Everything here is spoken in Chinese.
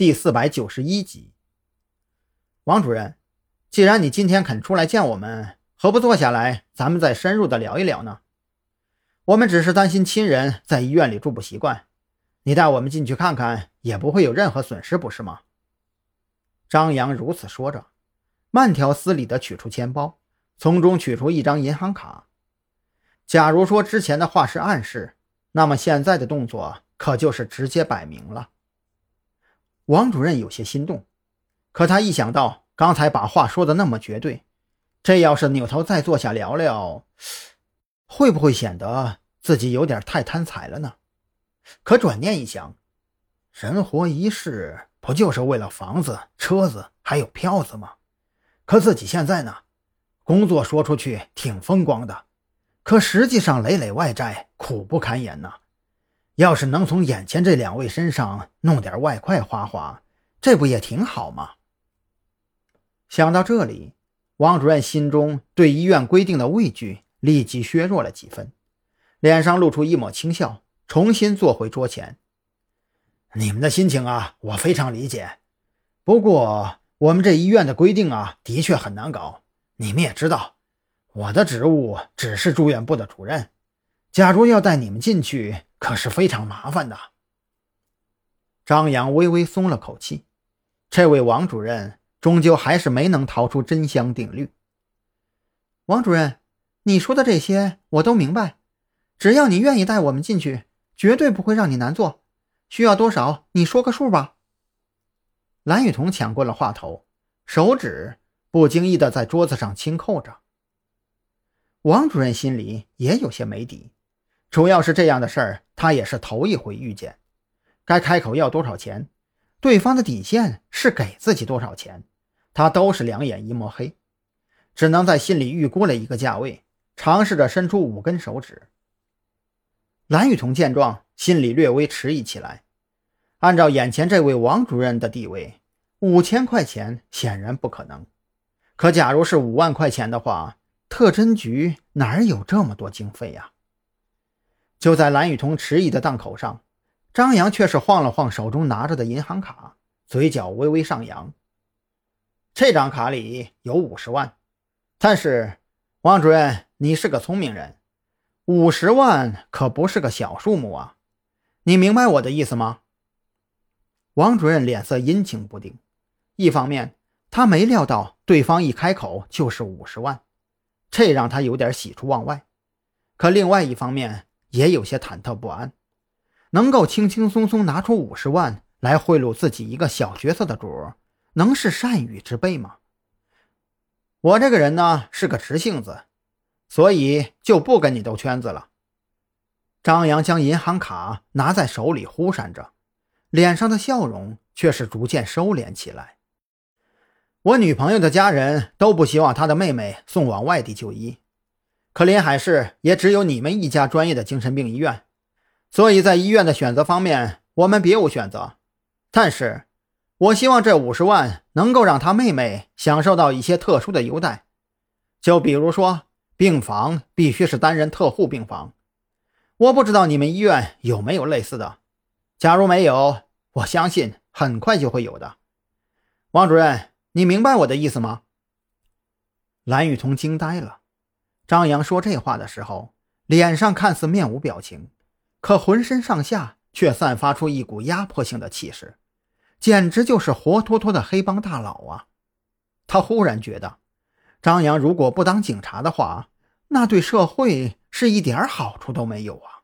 第四百九十一集。王主任，既然你今天肯出来见我们，何不坐下来，咱们再深入的聊一聊呢？我们只是担心亲人在医院里住不习惯，你带我们进去看看，也不会有任何损失，不是吗？张扬如此说着，慢条斯理的取出钱包，从中取出一张银行卡。假如说之前的话是暗示，那么现在的动作可就是直接摆明了。王主任有些心动，可他一想到刚才把话说的那么绝对，这要是扭头再坐下聊聊，会不会显得自己有点太贪财了呢？可转念一想，人活一世，不就是为了房子、车子还有票子吗？可自己现在呢，工作说出去挺风光的，可实际上累累外债，苦不堪言呐。要是能从眼前这两位身上弄点外快花花，这不也挺好吗？想到这里，王主任心中对医院规定的畏惧立即削弱了几分，脸上露出一抹轻笑，重新坐回桌前。你们的心情啊，我非常理解。不过我们这医院的规定啊，的确很难搞。你们也知道，我的职务只是住院部的主任，假如要带你们进去。可是非常麻烦的。张扬微微松了口气，这位王主任终究还是没能逃出真香定律。王主任，你说的这些我都明白，只要你愿意带我们进去，绝对不会让你难做。需要多少，你说个数吧。蓝雨桐抢过了话头，手指不经意的在桌子上轻扣着。王主任心里也有些没底。主要是这样的事儿，他也是头一回遇见。该开口要多少钱，对方的底线是给自己多少钱，他都是两眼一抹黑，只能在心里预估了一个价位，尝试着伸出五根手指。蓝雨桐见状，心里略微迟疑起来。按照眼前这位王主任的地位，五千块钱显然不可能。可假如是五万块钱的话，特侦局哪有这么多经费呀？就在蓝雨桐迟疑的档口上，张扬却是晃了晃手中拿着的银行卡，嘴角微微上扬。这张卡里有五十万，但是王主任，你是个聪明人，五十万可不是个小数目啊！你明白我的意思吗？王主任脸色阴晴不定，一方面他没料到对方一开口就是五十万，这让他有点喜出望外；可另外一方面，也有些忐忑不安，能够轻轻松松拿出五十万来贿赂自己一个小角色的主，能是善与之辈吗？我这个人呢是个直性子，所以就不跟你兜圈子了。张扬将银行卡拿在手里忽闪着，脸上的笑容却是逐渐收敛起来。我女朋友的家人都不希望她的妹妹送往外地就医。可临海市也只有你们一家专业的精神病医院，所以在医院的选择方面，我们别无选择。但是，我希望这五十万能够让他妹妹享受到一些特殊的优待，就比如说，病房必须是单人特护病房。我不知道你们医院有没有类似的，假如没有，我相信很快就会有的。王主任，你明白我的意思吗？蓝雨桐惊呆了。张扬说这话的时候，脸上看似面无表情，可浑身上下却散发出一股压迫性的气势，简直就是活脱脱的黑帮大佬啊！他忽然觉得，张扬如果不当警察的话，那对社会是一点好处都没有啊！